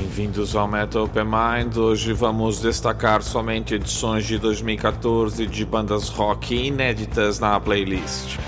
Bem-vindos ao Metal Open Mind. Hoje vamos destacar somente edições de 2014 de bandas rock inéditas na playlist.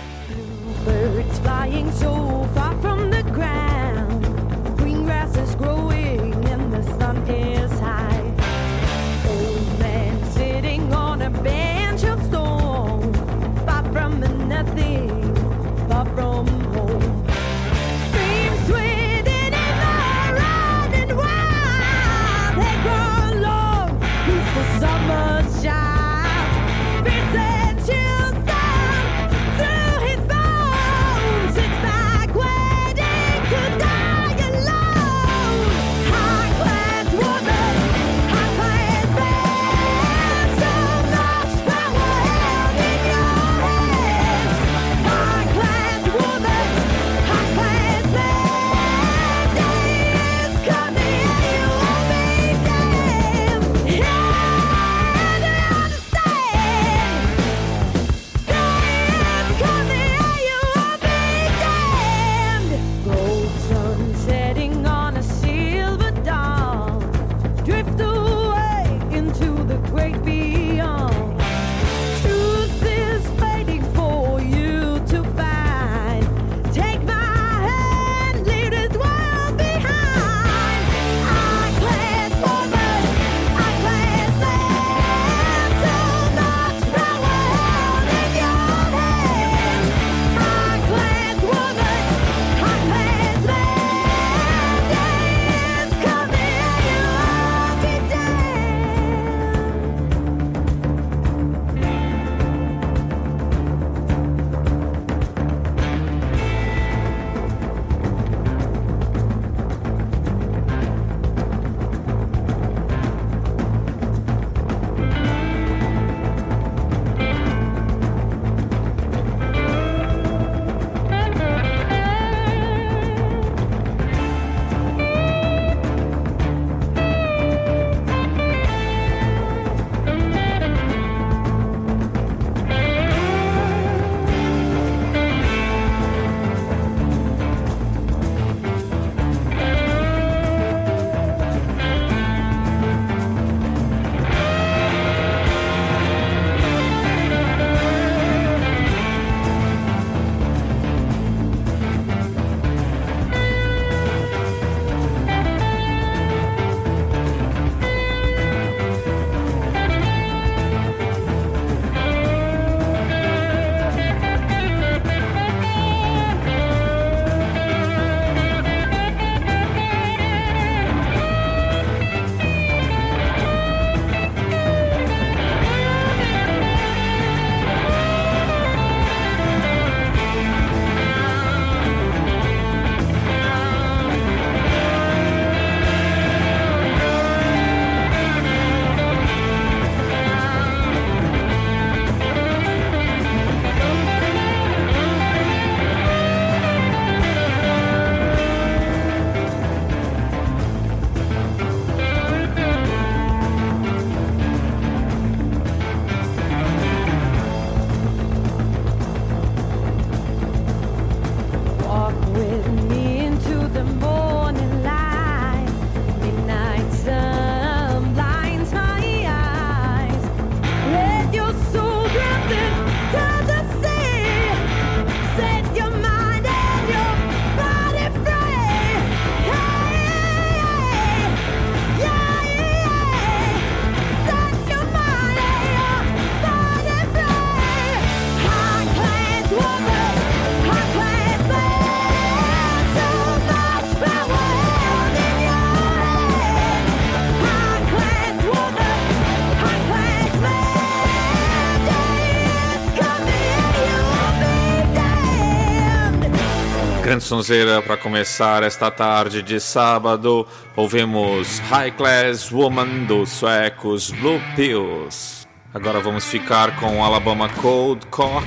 sonzeira para começar esta tarde de sábado. Ouvimos High Class Woman dos suecos Blue Pills. Agora vamos ficar com Alabama Cold Cock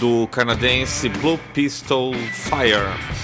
do canadense Blue Pistol Fire.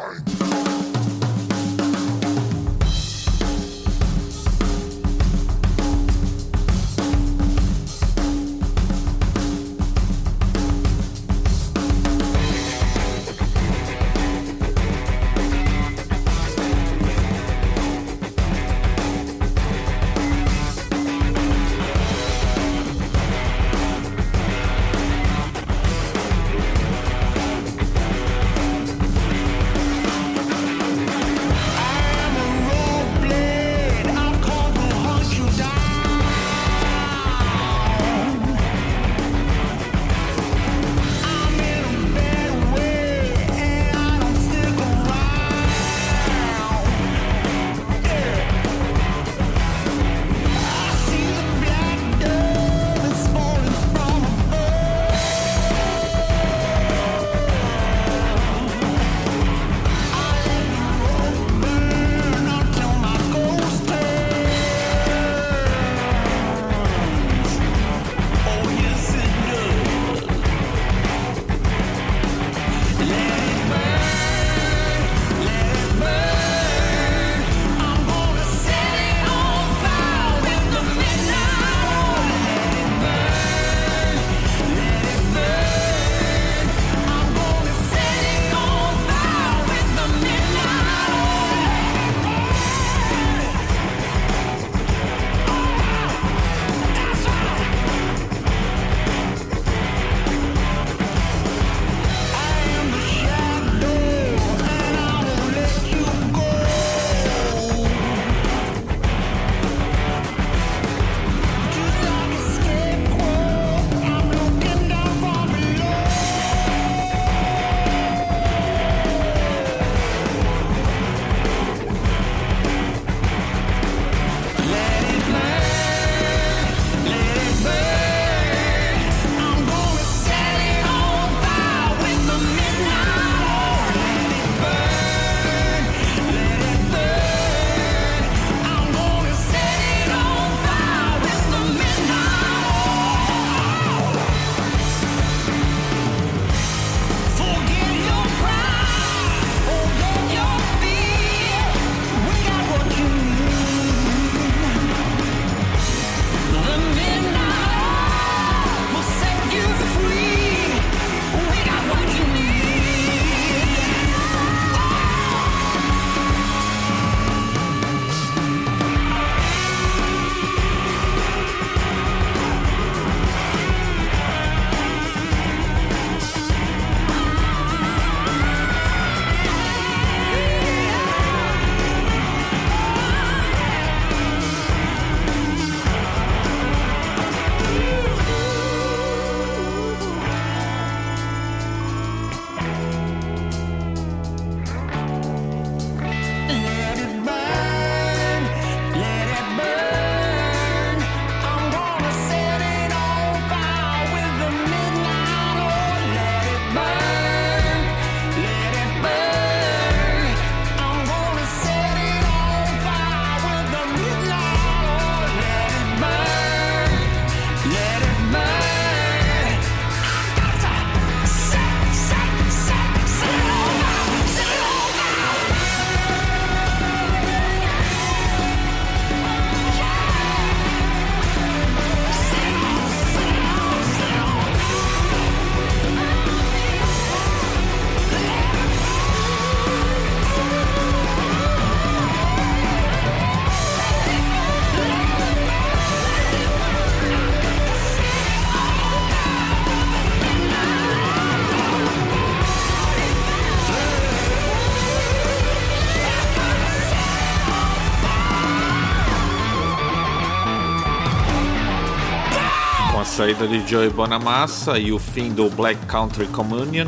saída de Joey Bonamassa e o fim do Black Country Communion,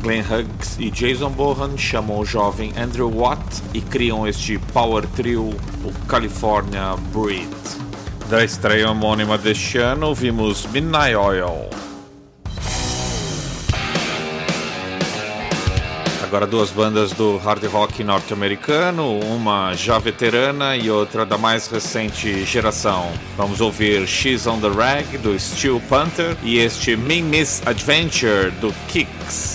Glenn Hughes e Jason Bohan chamam o jovem Andrew Watt e criam este power trio, o California Breed. Da estreia homônima deste ano, vimos Midnight Oil. Agora duas bandas do hard rock norte-americano, uma já veterana e outra da mais recente geração. Vamos ouvir She's on the Rag do Steel Panther e este Mean Miss Adventure do Kicks.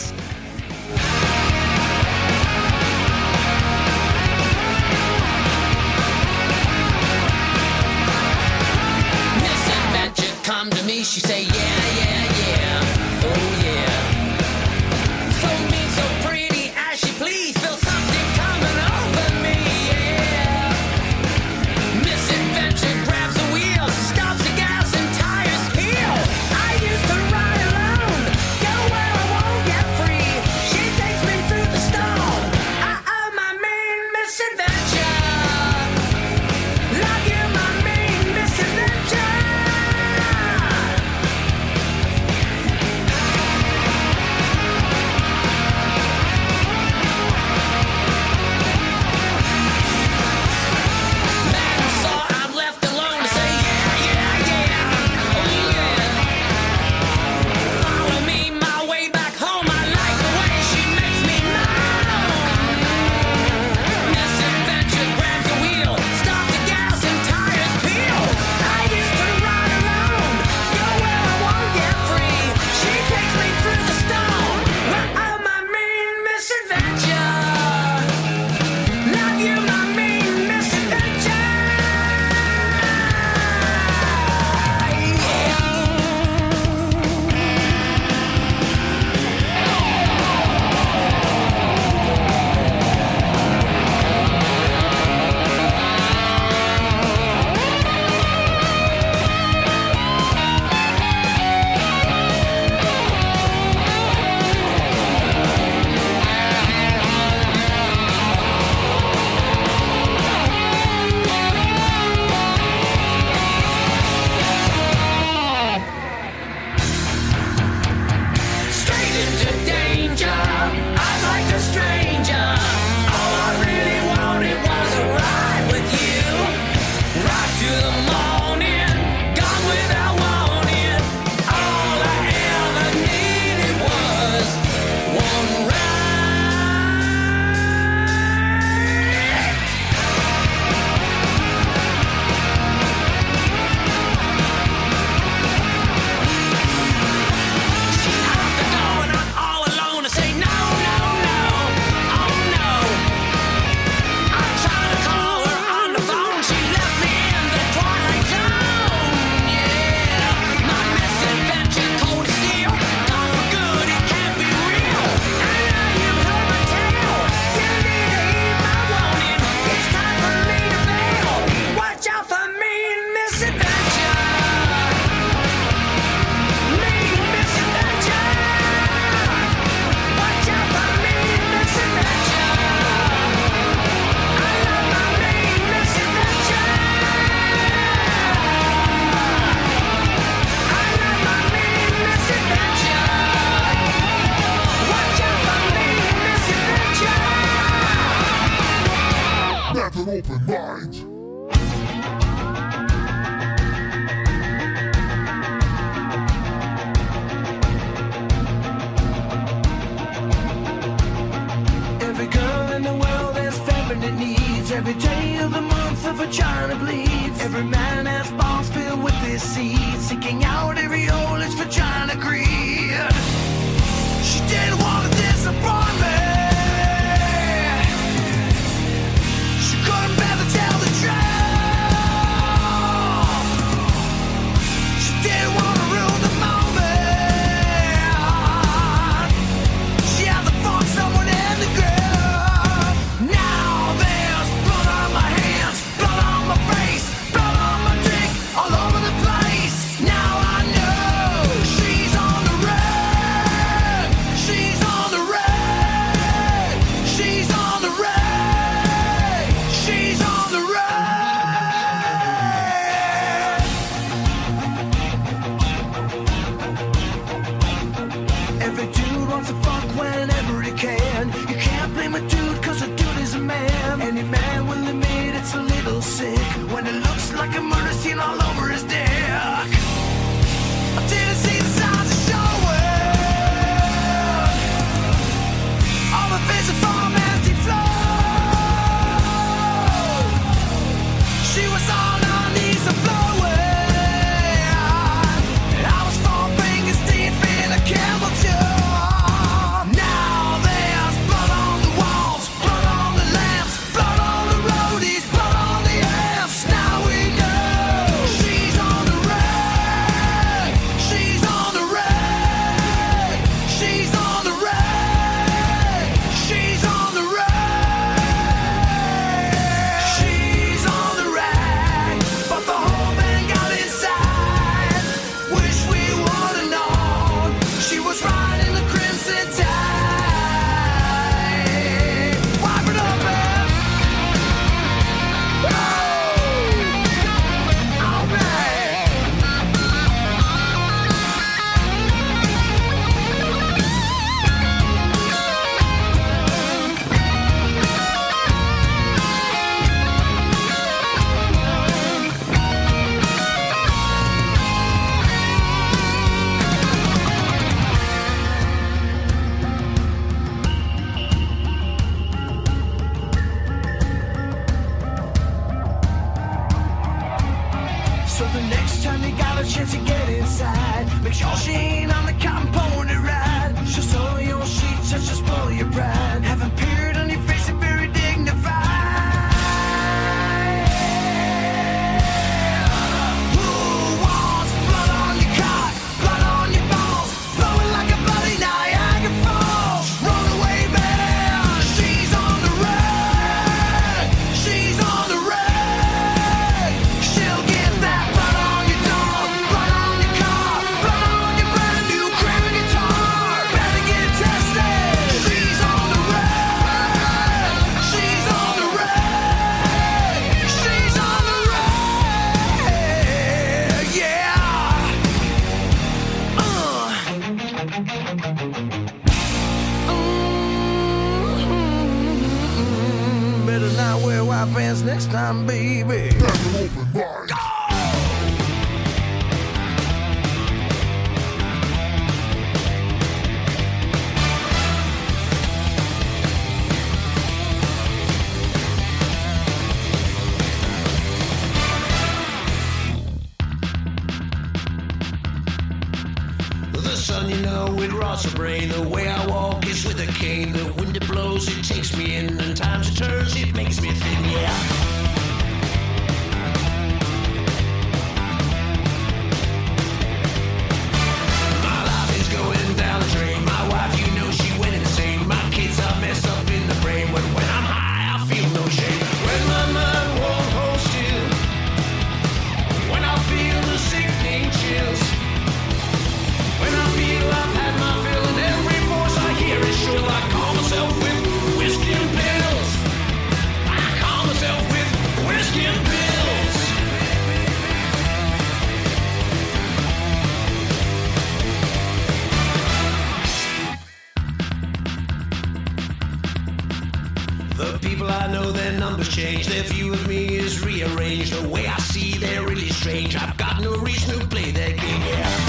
numbers change, their view of me is rearranged. The way I see, they're really strange. I've got no reason to play their game. Yeah.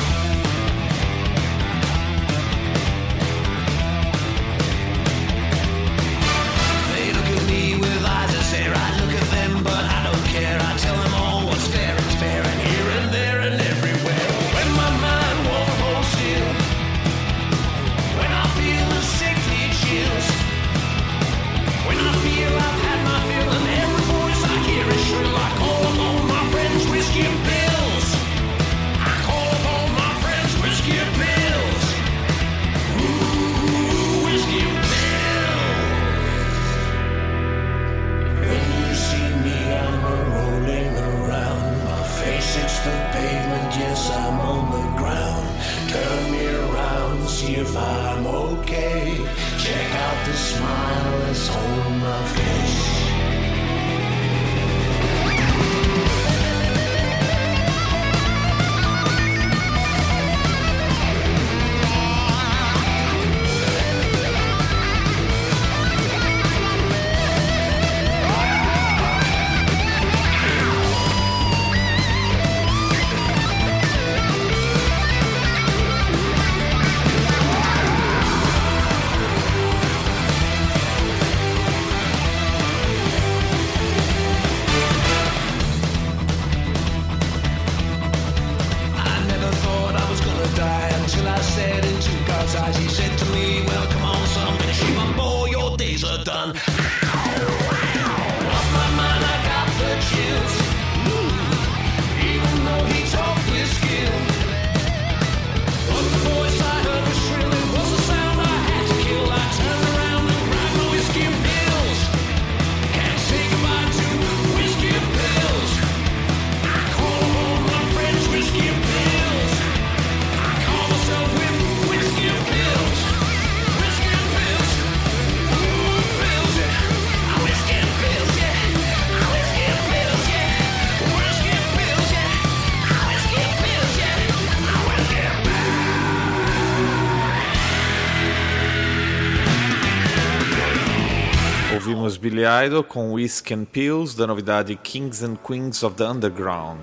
Billy Idol com Whisk and Pills da novidade Kings and Queens of the Underground.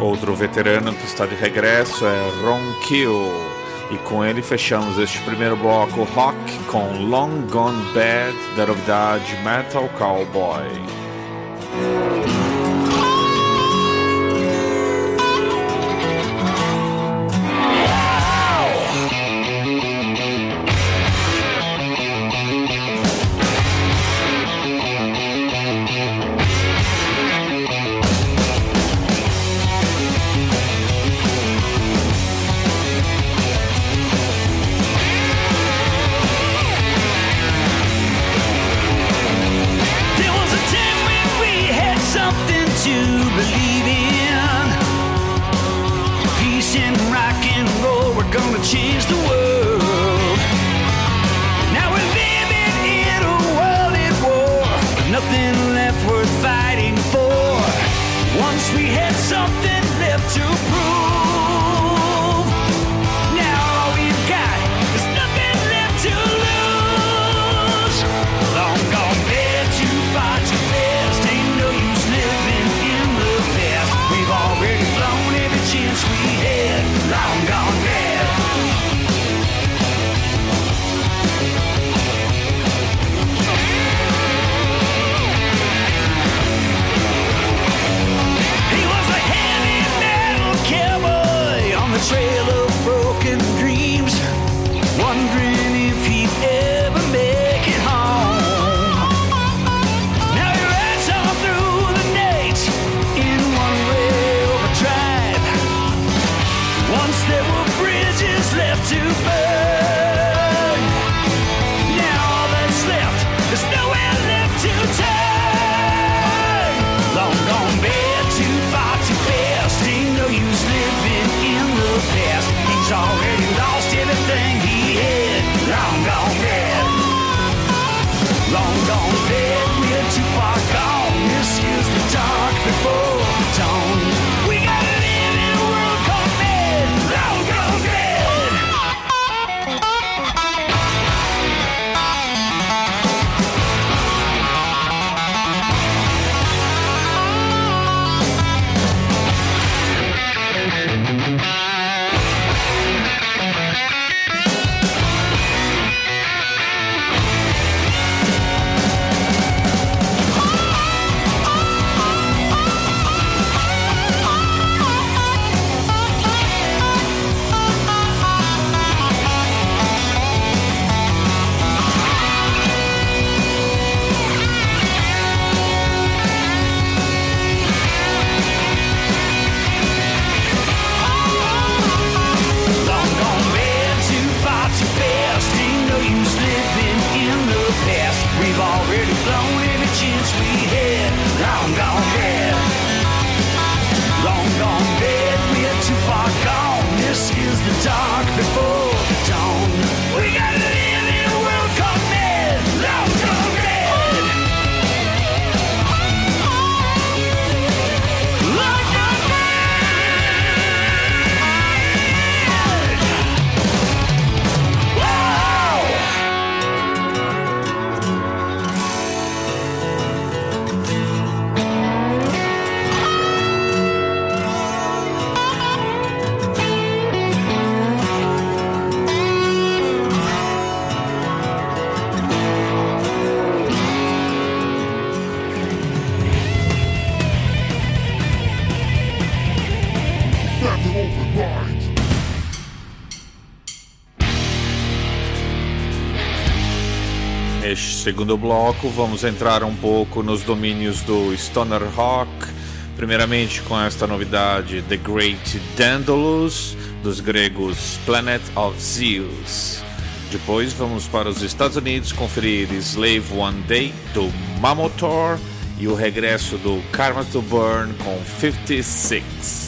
Outro veterano que está de regresso é Ron Kill. E com ele fechamos este primeiro bloco rock com Long Gone Bad da novidade Metal Cowboy. Neste segundo bloco, vamos entrar um pouco nos domínios do Stoner Rock. Primeiramente com esta novidade, The Great Dandalus, dos gregos Planet of Zeus. Depois vamos para os Estados Unidos conferir Slave One Day, do Mamotor, e o regresso do Karma to Burn com 56.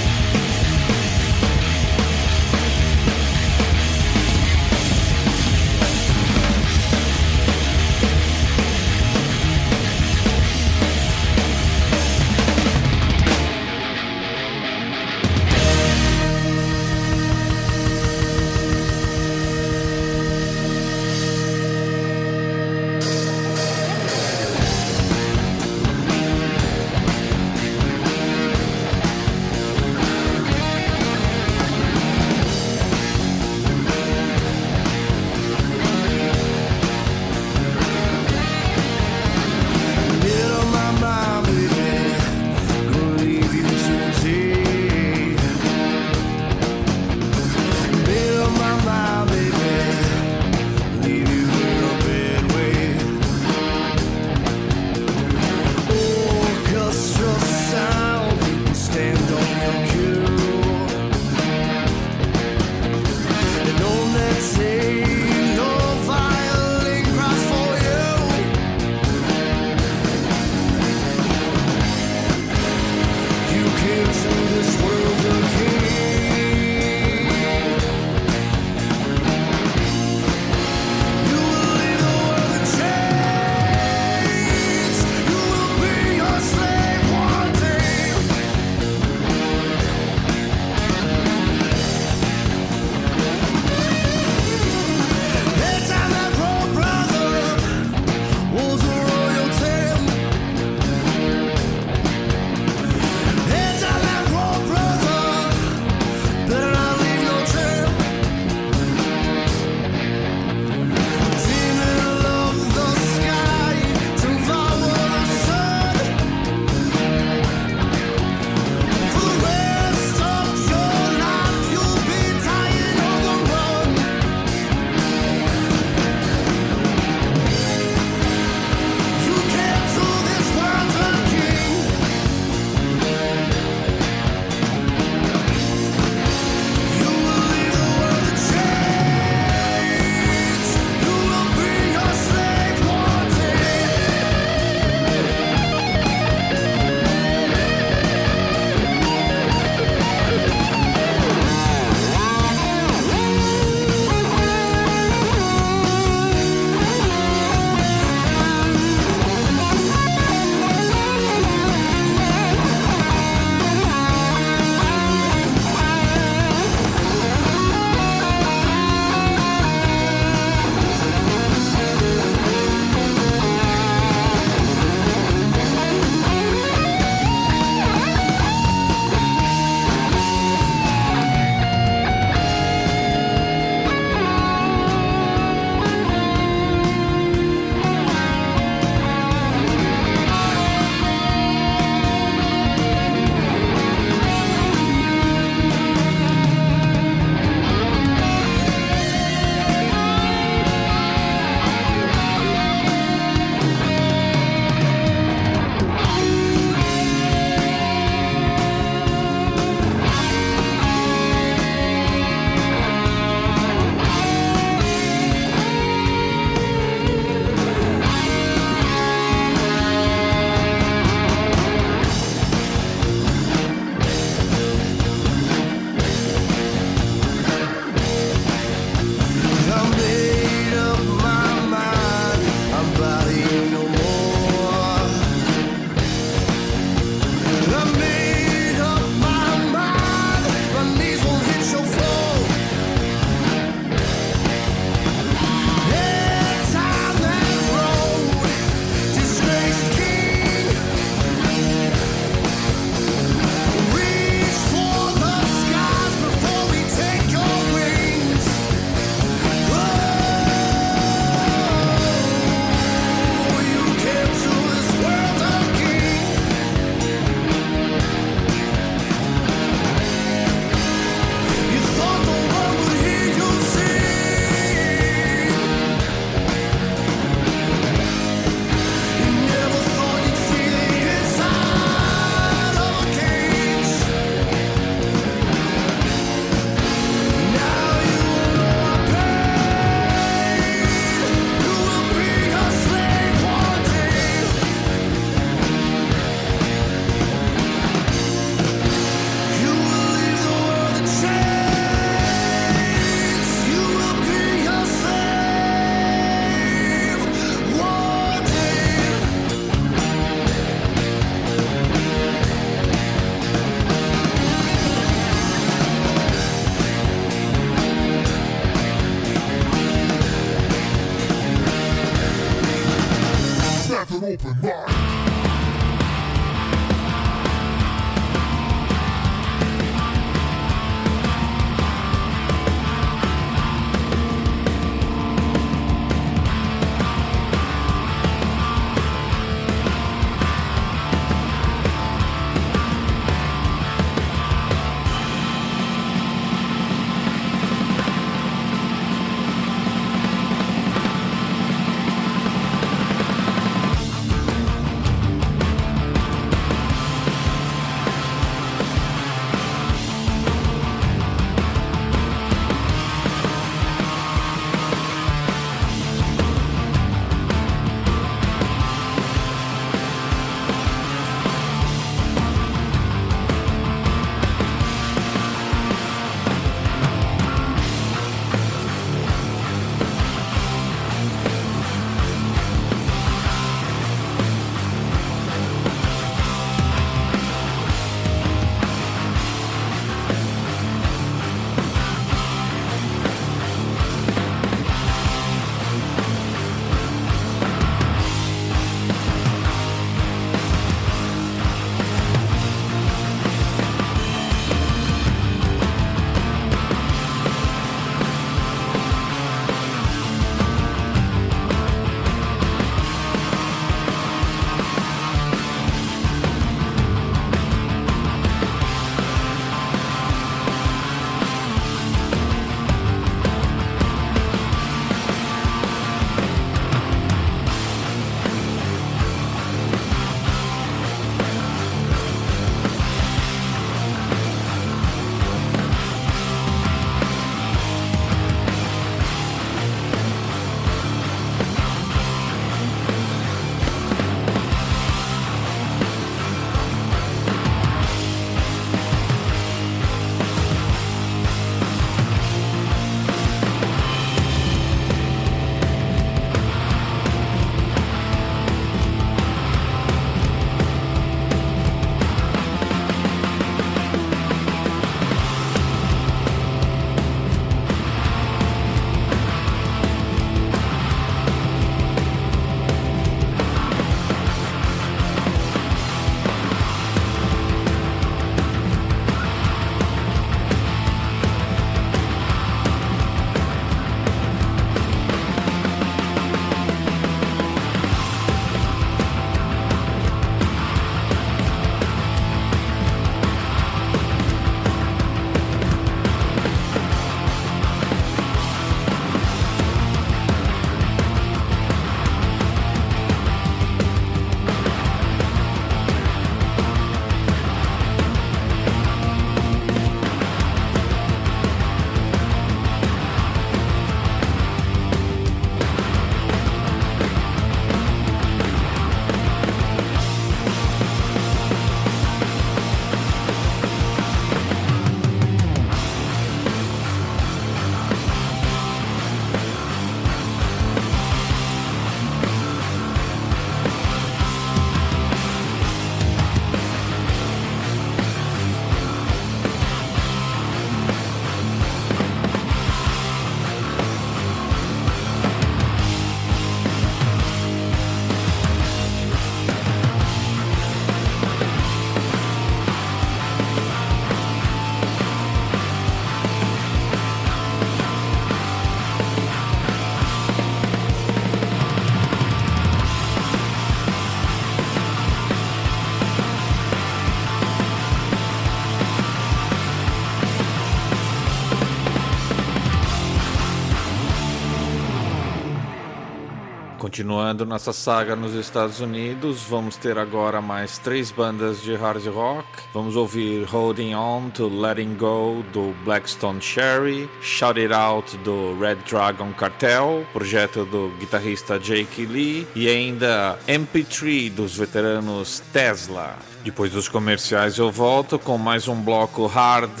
Continuando nossa saga nos Estados Unidos, vamos ter agora mais três bandas de hard rock. Vamos ouvir Holding On to Letting Go do Blackstone Cherry, Shout It Out do Red Dragon Cartel, projeto do guitarrista Jake Lee, e ainda MP3 dos veteranos Tesla. Depois dos comerciais eu volto com mais um bloco hard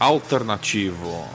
alternativo.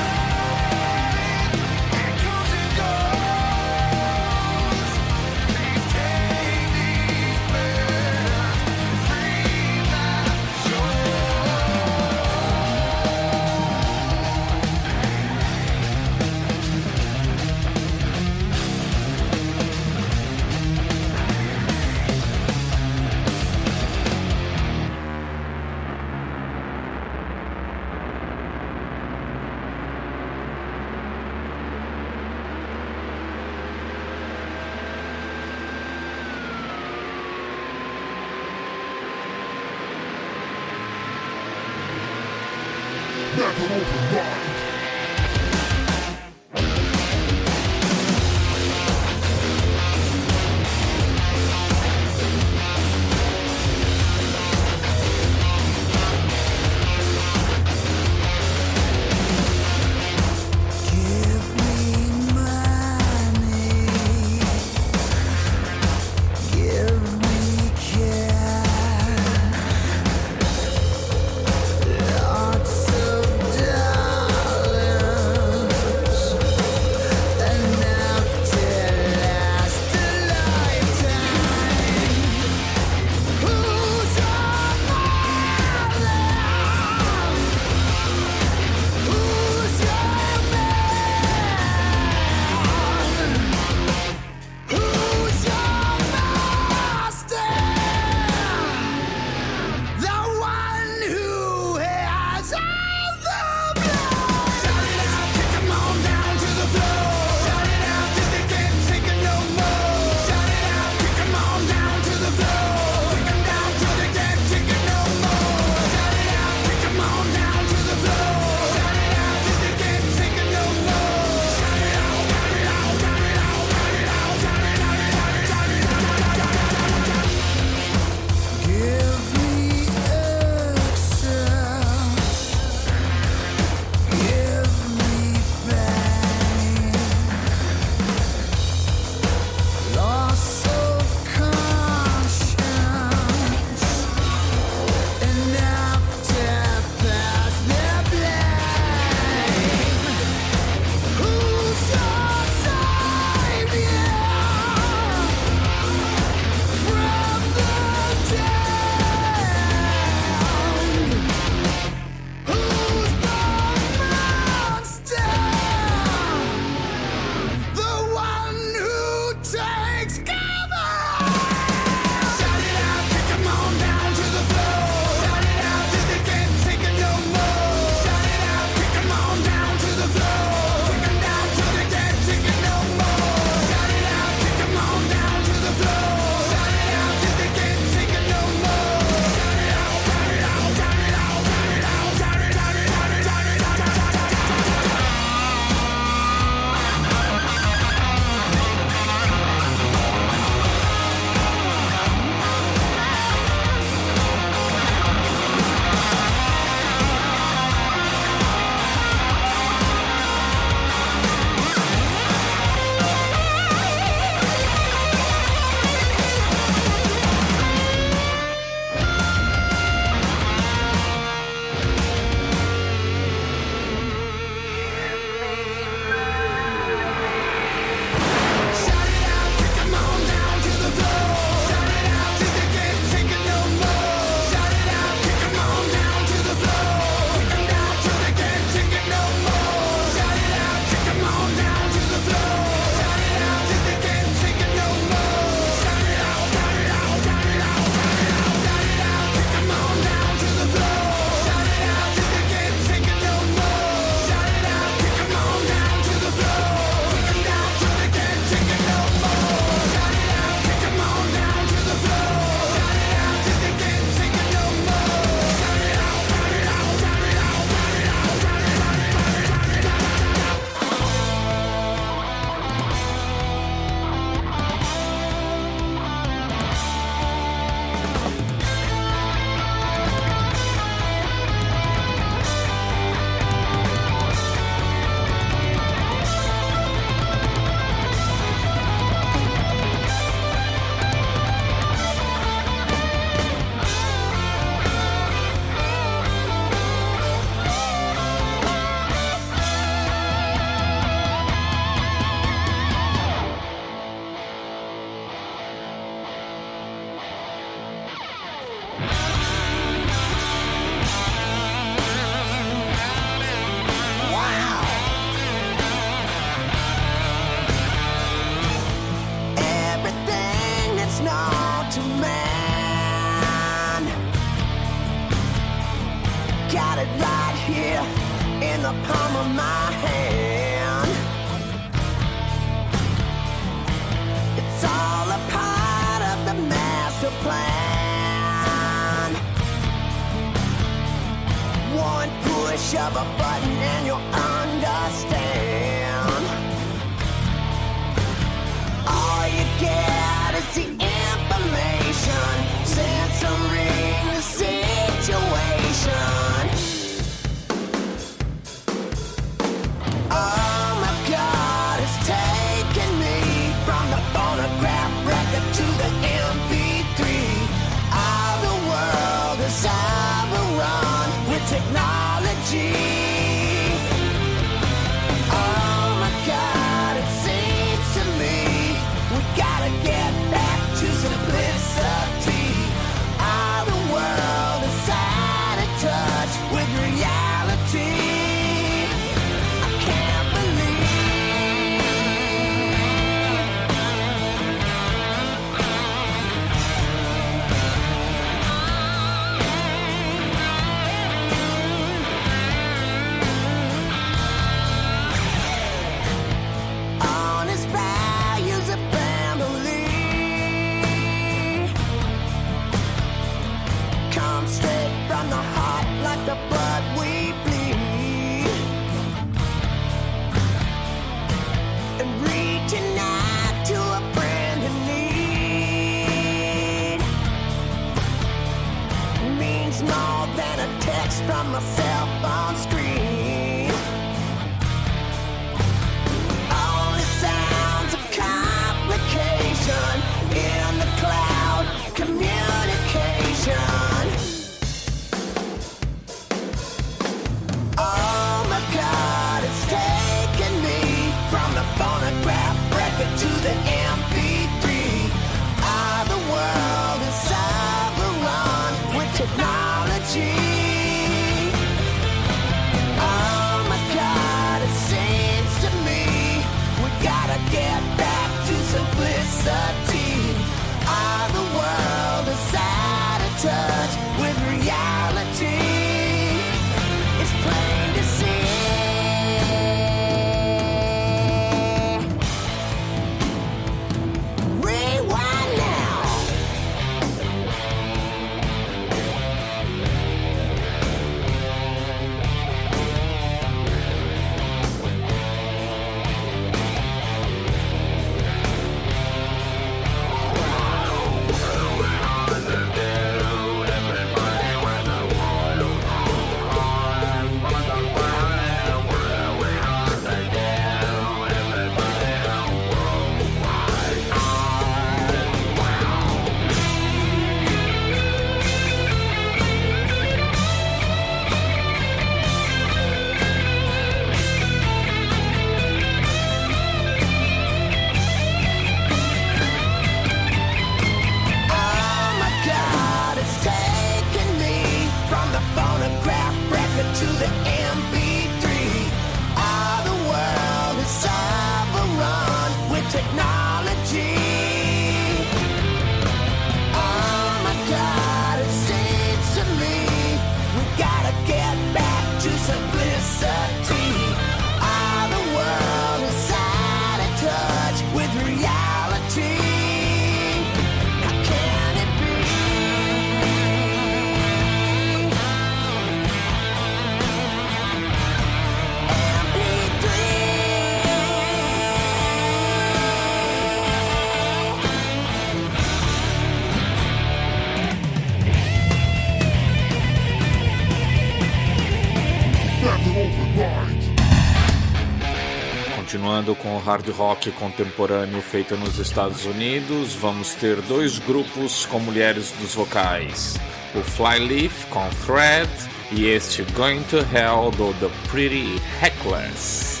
Continuando com o hard rock contemporâneo feito nos Estados Unidos, vamos ter dois grupos com mulheres dos vocais: o Flyleaf com Thread e este Going to Hell do The Pretty Heckless.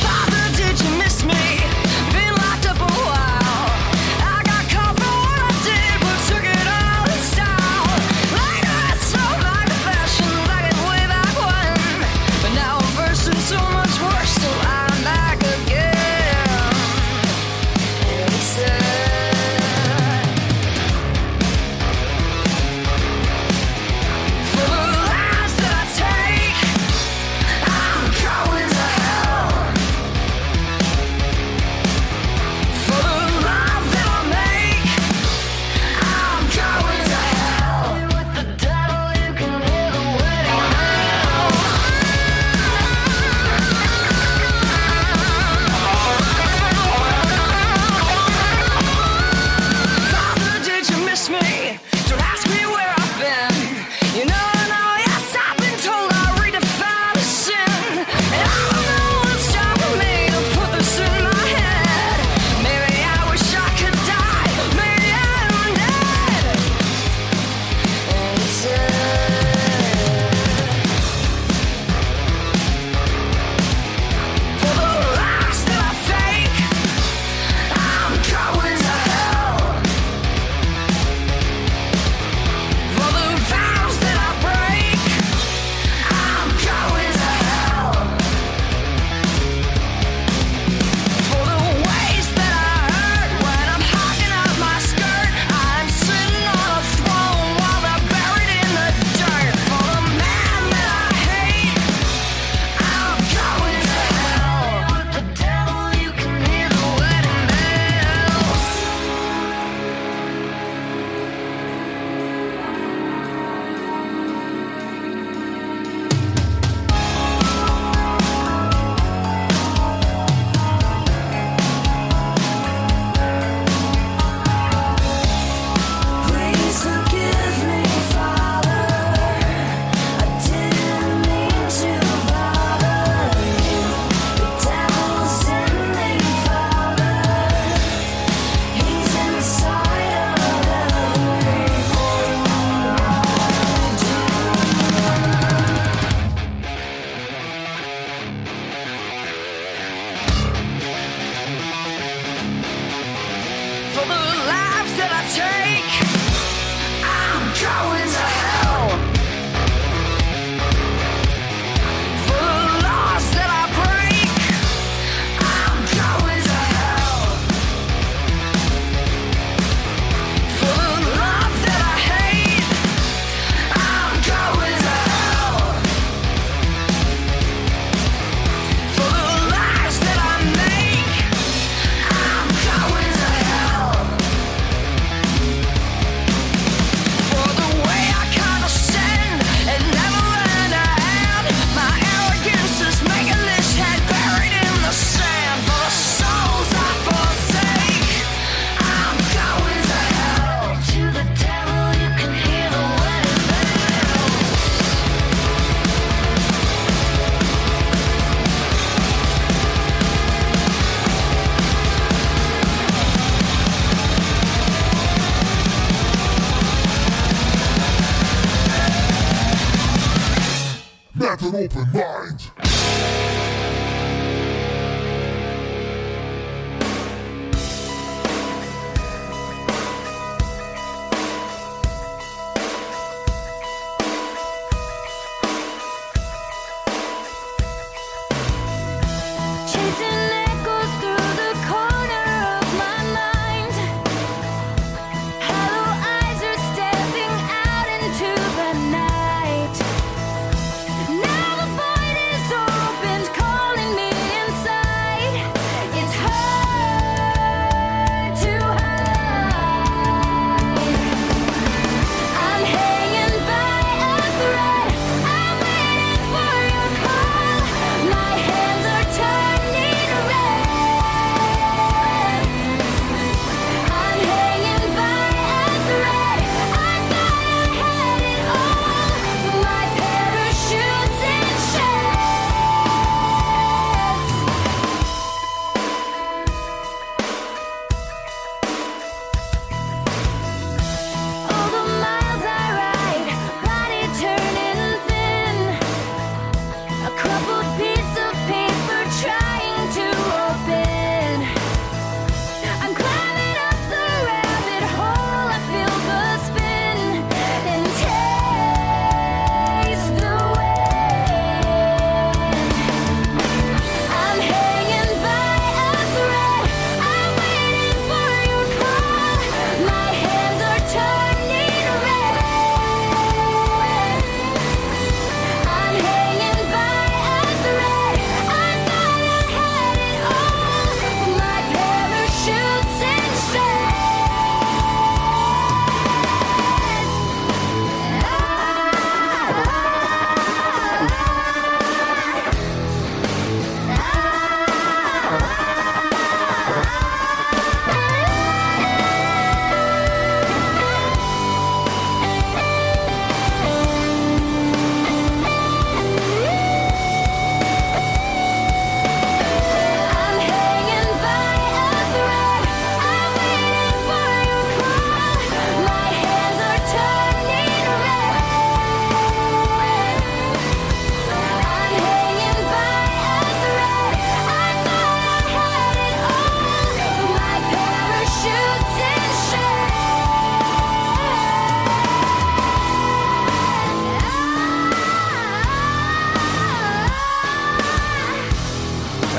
Father,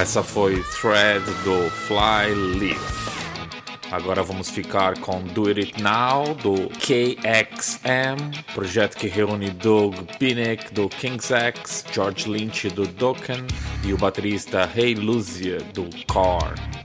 Essa foi Thread do Flyleaf. Agora vamos ficar com Do It Now do KXM, projeto que reúne Doug Pinnick do King's X, George Lynch do Dokken e o baterista Ray hey Luzia do Korn.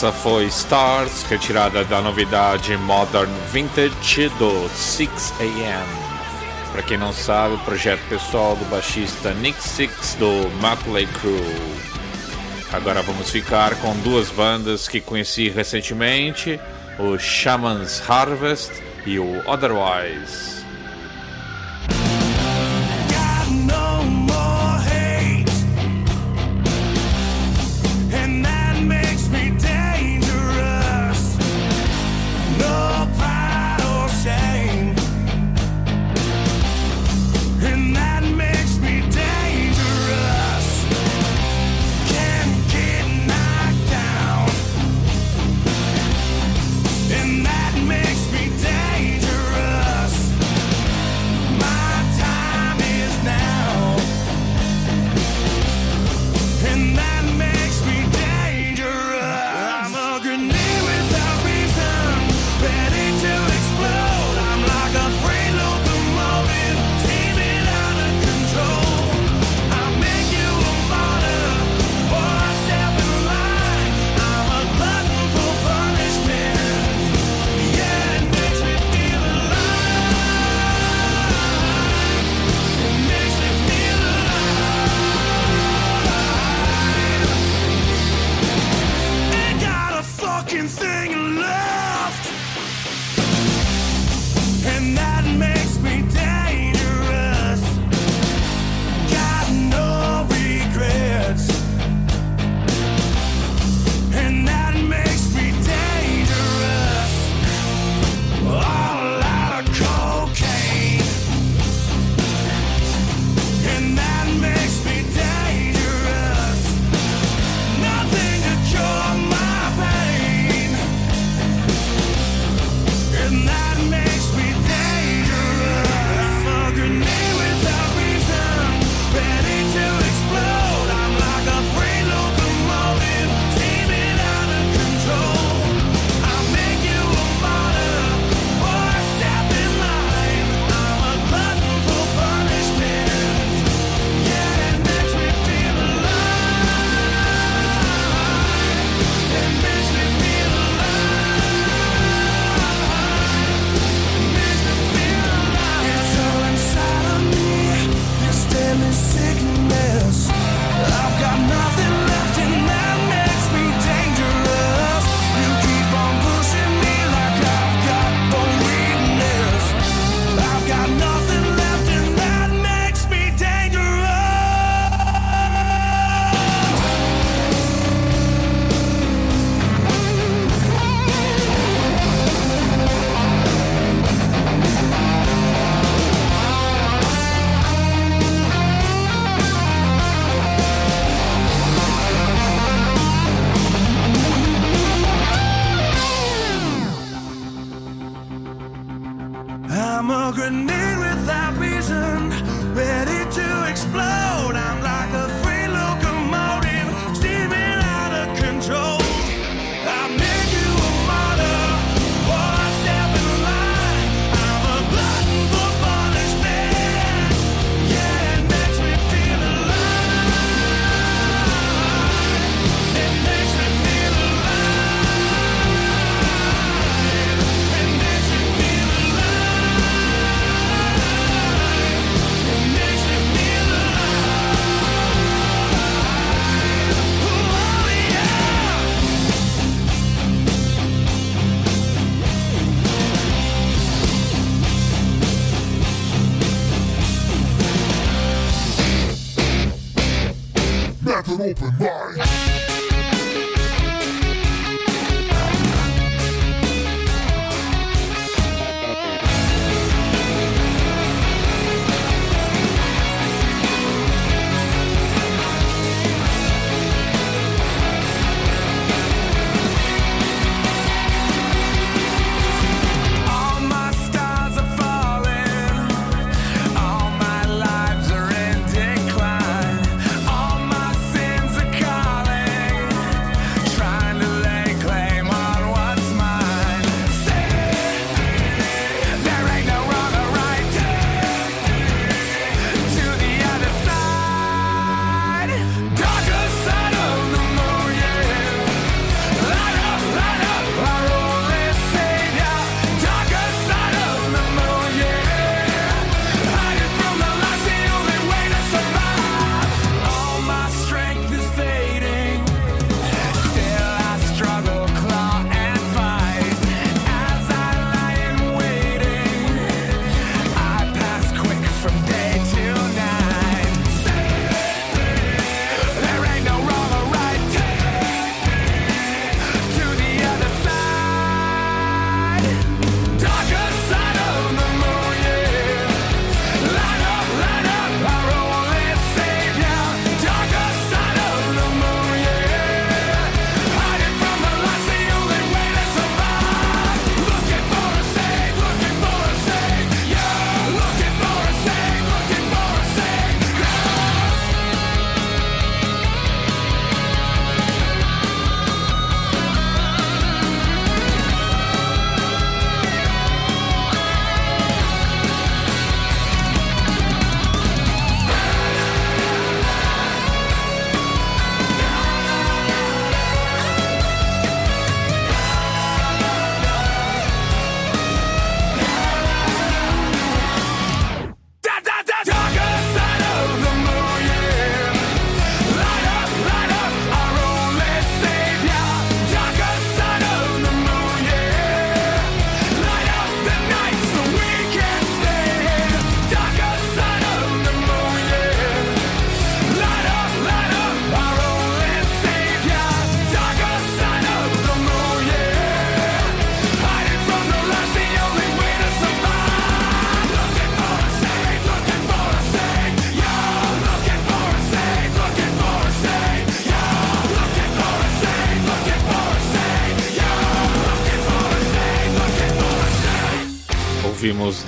essa foi Stars, retirada da novidade Modern Vintage do 6AM. Para quem não sabe, o projeto pessoal do baixista Nick Six do Maclay Crew. Agora vamos ficar com duas bandas que conheci recentemente, o Shaman's Harvest e o Otherwise.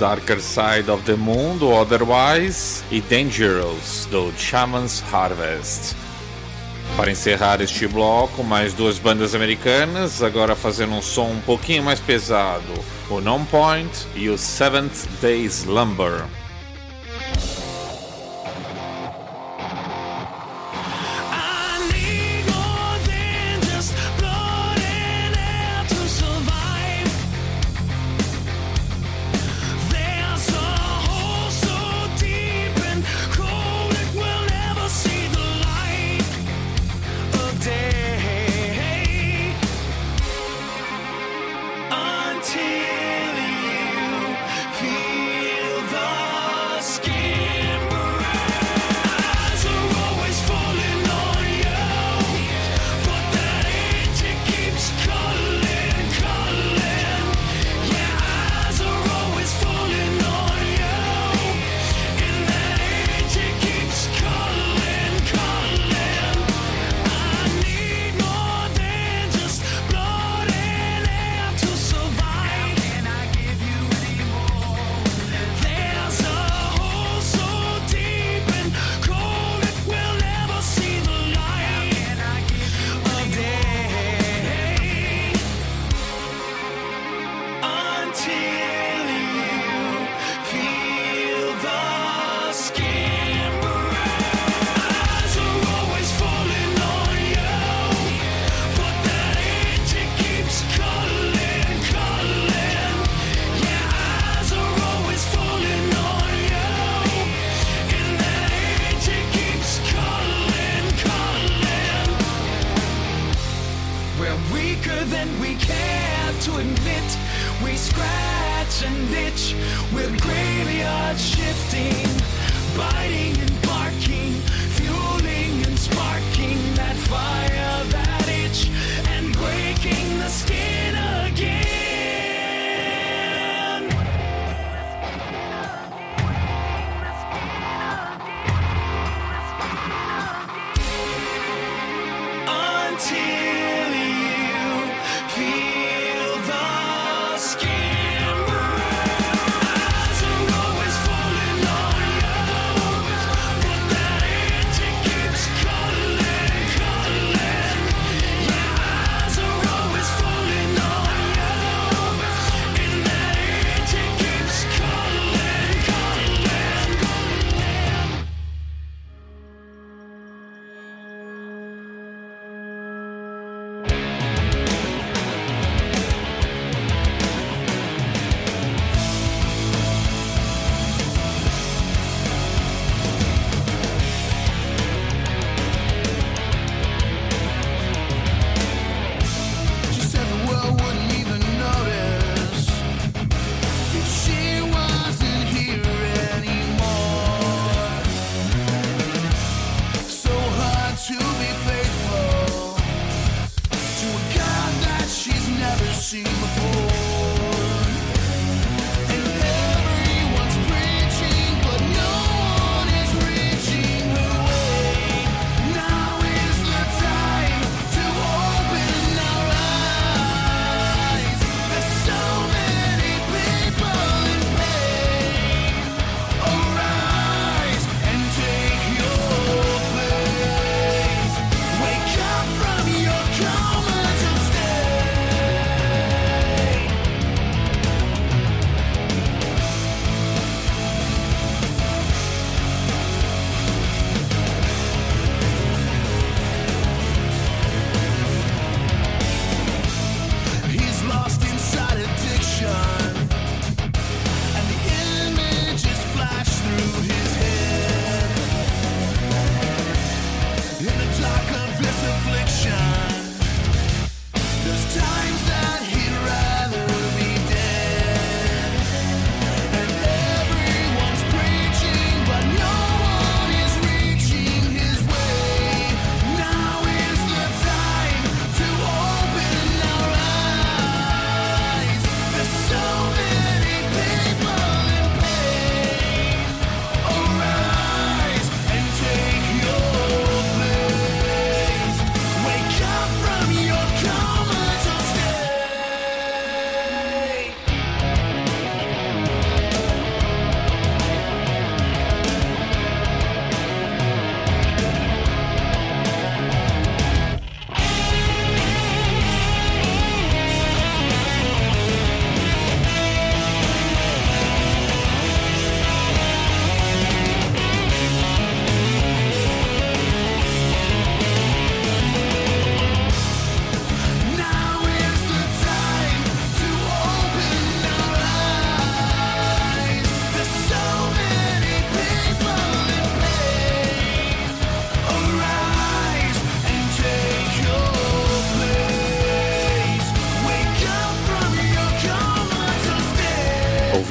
Darker Side of the Moon do Otherwise e Dangerous do Shaman's Harvest. Para encerrar este bloco, mais duas bandas americanas, agora fazendo um som um pouquinho mais pesado: o Non Point e o Seventh Day Slumber.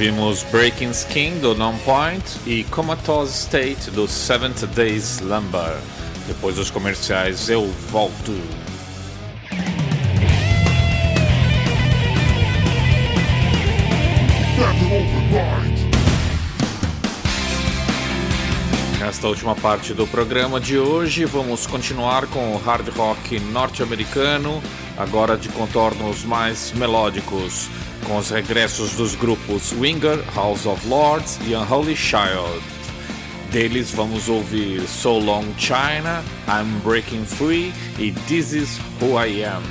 Ouvimos Breaking Skin do Nonpoint e Comatose State do Seventh Days Lumber Depois dos comerciais eu volto. Nesta última parte do programa de hoje, vamos continuar com o hard rock norte-americano, agora de contornos mais melódicos com os regressos dos grupos Winger, House of Lords e Unholy Child. Deles vamos ouvir So Long China, I'm Breaking Free e This Is Who I Am.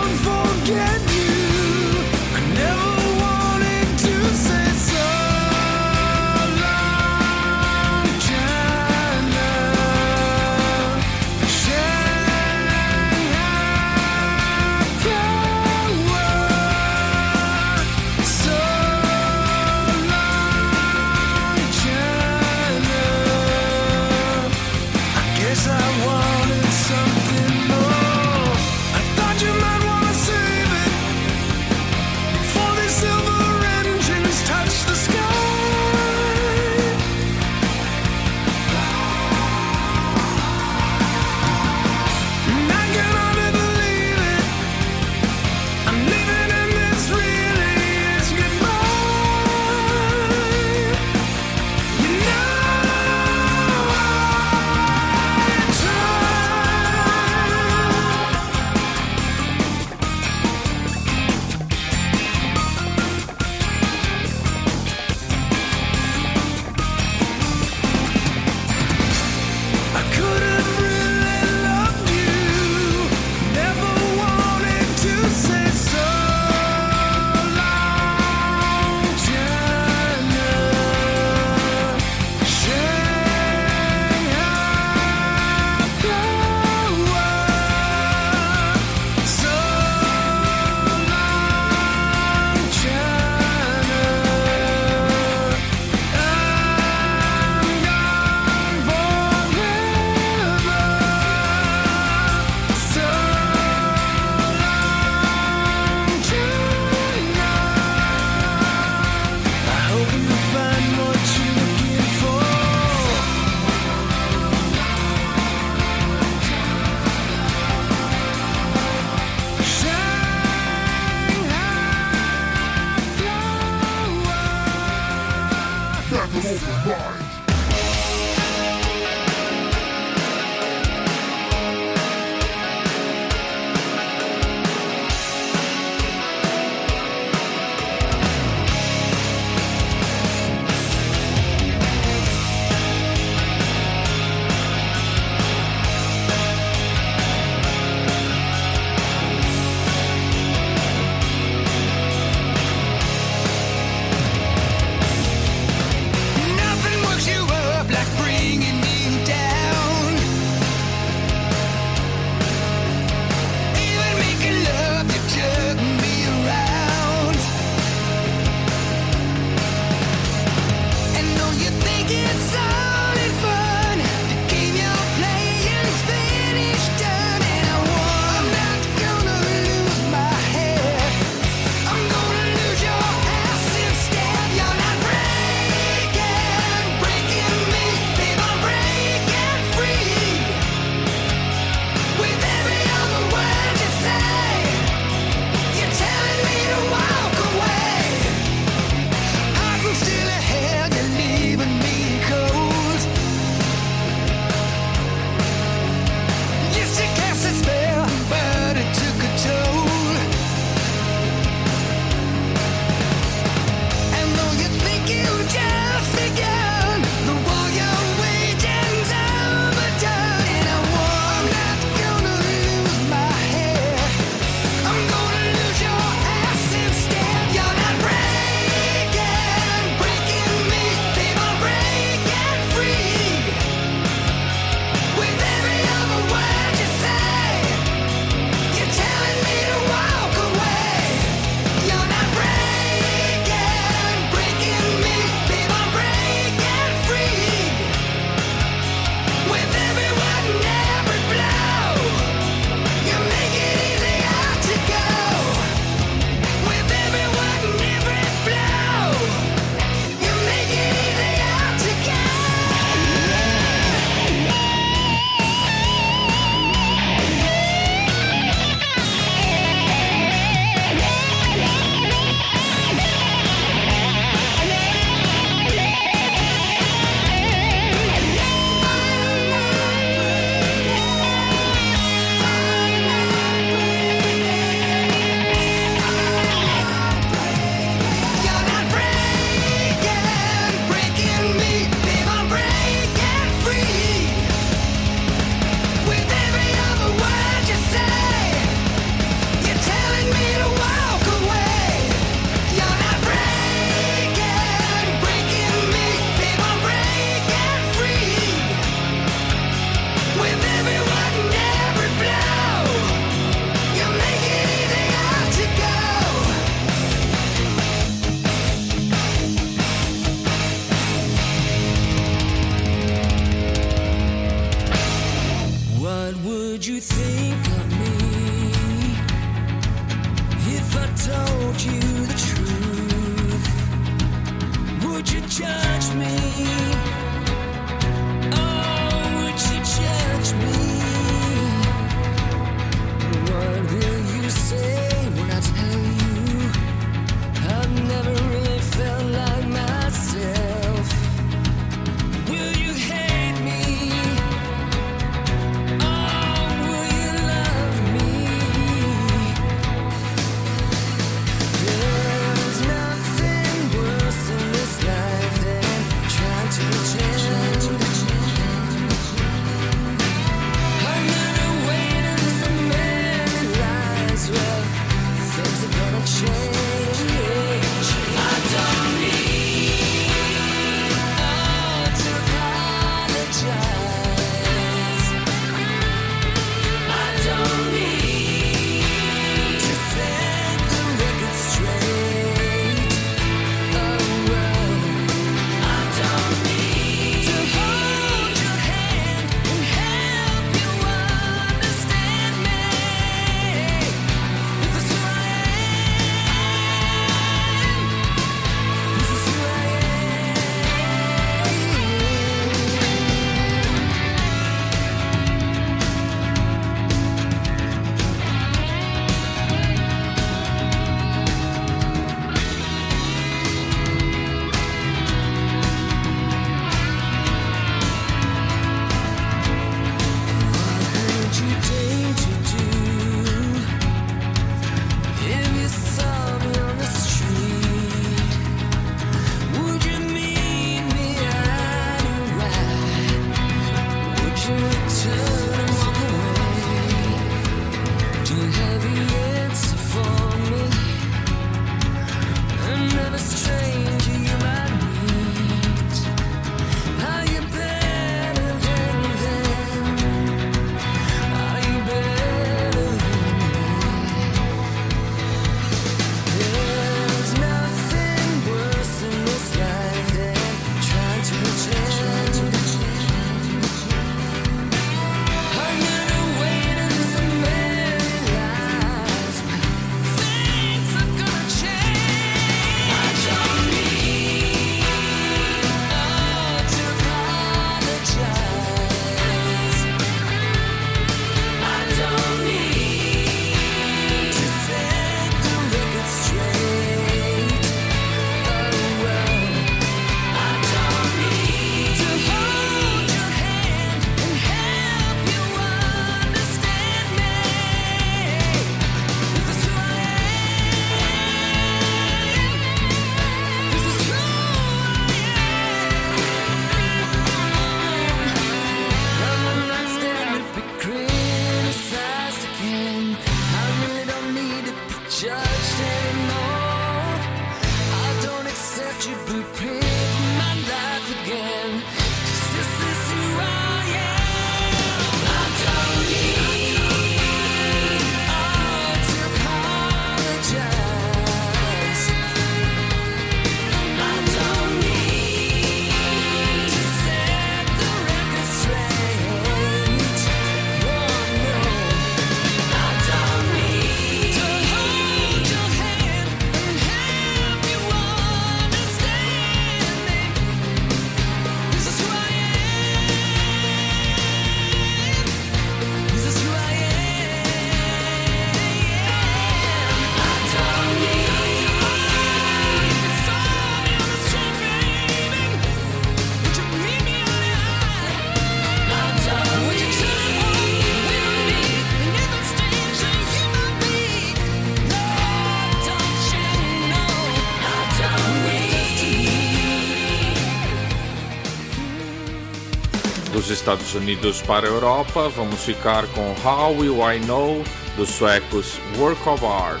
Estados Unidos para a Europa, vamos ficar com How Will I Know, dos suecos Work of Art,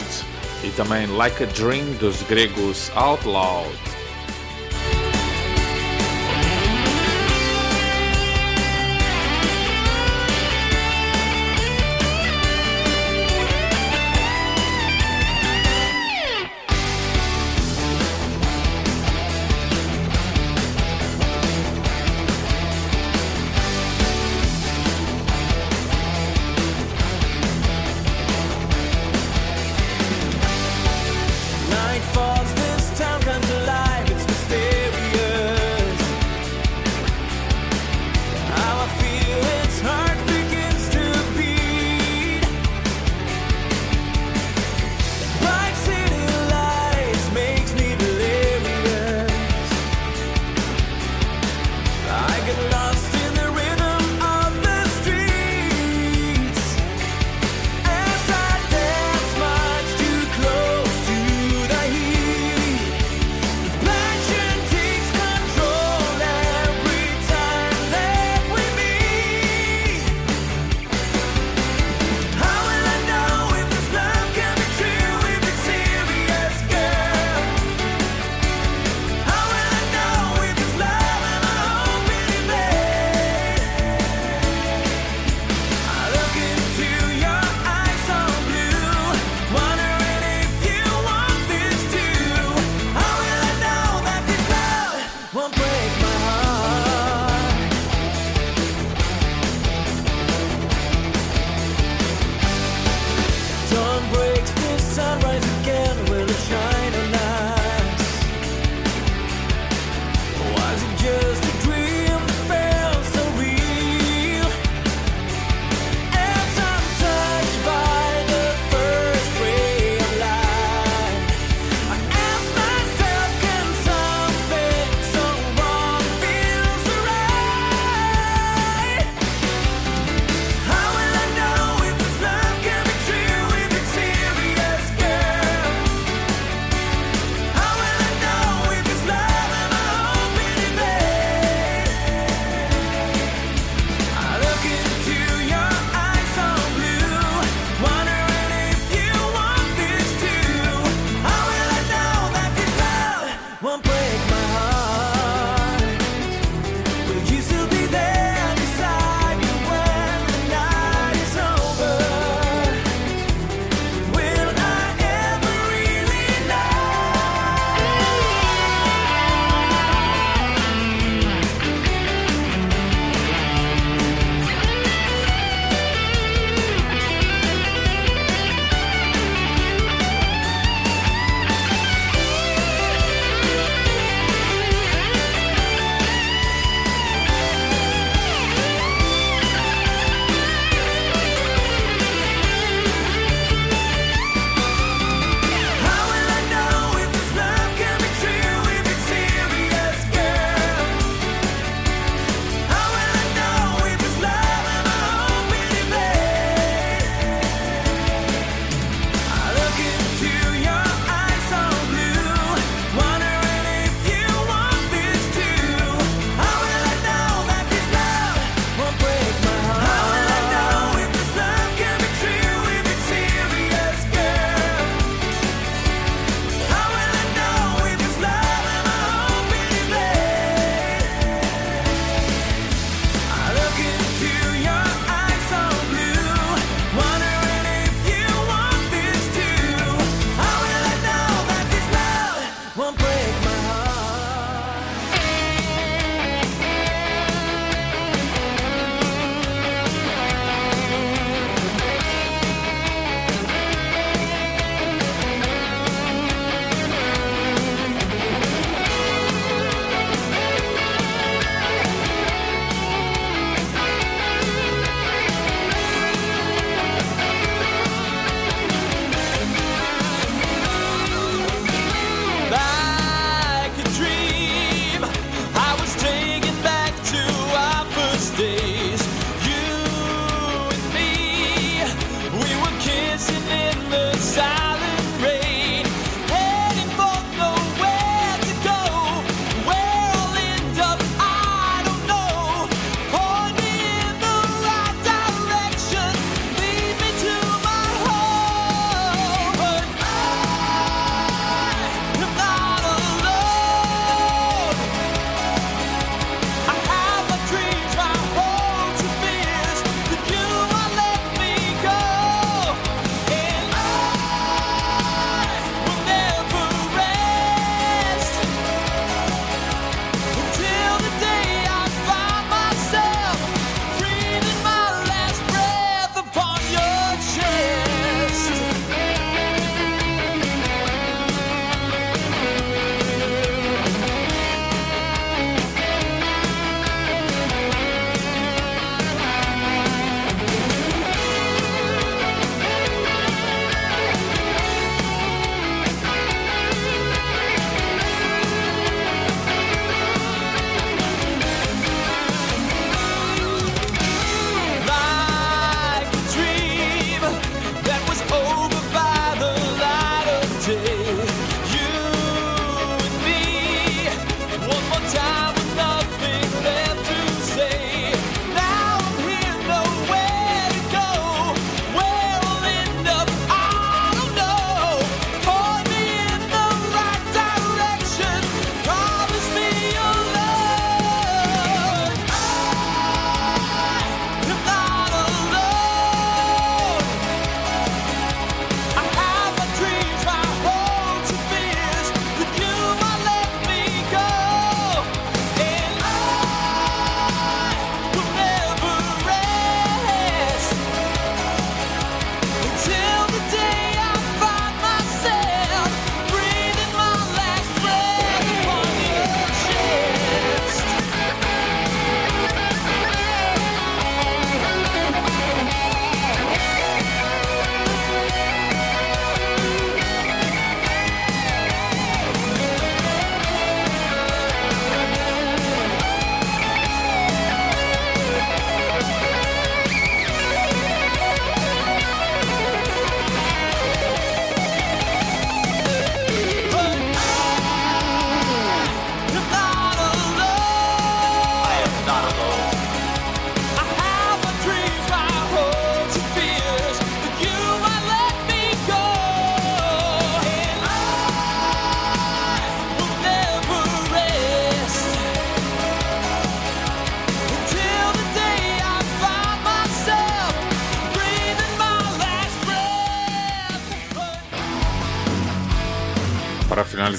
e também Like a Dream, dos gregos Out Loud.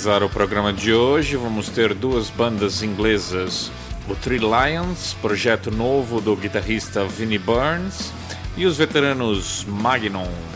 finalizar o programa de hoje, vamos ter duas bandas inglesas: o Three Lions, projeto novo do guitarrista Vinnie Burns, e os veteranos Magnum.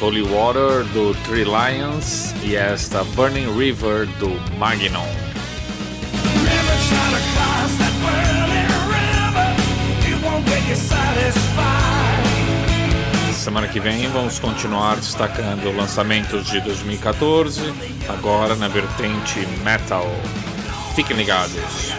Holy Water do Three Lions e esta Burning River do Magnum. Semana que vem vamos continuar destacando lançamentos de 2014, agora na vertente metal. Fiquem ligados.